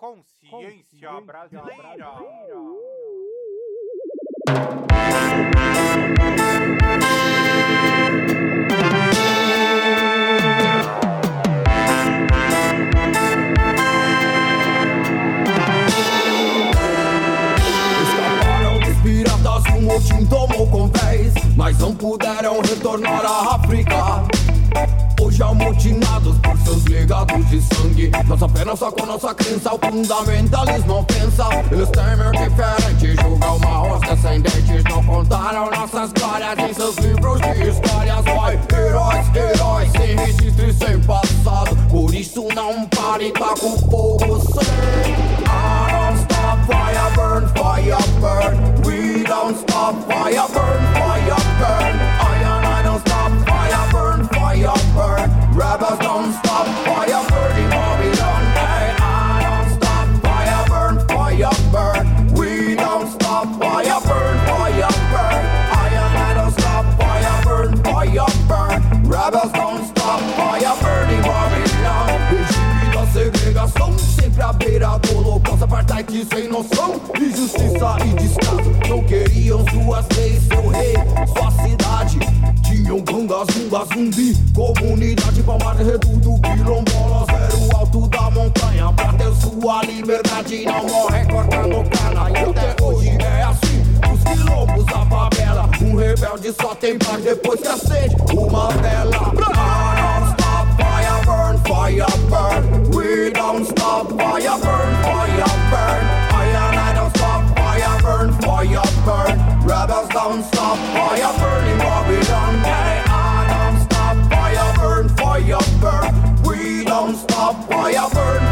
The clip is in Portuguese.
Consciência brasileira. Escaparam dos piratas, um motim tomou convés Mas não puderam retornar à África de sangue. Nossa fé, nossa com nossa crença, o fundamentalismo ofensa. Eles temem o diferente, julgam uma os descendentes Não contaram nossas glórias em seus livros de histórias. Vai, heróis, heróis, sem registro e sem passado. Por isso não pare, tá com fogo sem. I don't stop, fire burn, fire burn fire burn, burn. I and I don't stop, fire burn, fire burn. Rebels don't stop, fire burn in Babylon. Regime da segregação Sempre à beira do holocausto. Apartheid sem noção Injustiça e descaso Não queriam suas leis, seu rei Sua cidade. Tinham gangas, zumba, zumbi Comunidade, palmar, reduto Quilombolas. Era o alto da montanha. Pra ter sua liberdade Não morre cortando rebelde só tem paz Depois que acende uma vela I don't stop, fire burn, fire burn. We don't stop, fire burn, fire burn. I and I don't stop, fire burn, fire burn. Rebels don't stop, fire burn in Babylon Hey, I don't stop, fire burn, fire burn. We don't stop, fire burn,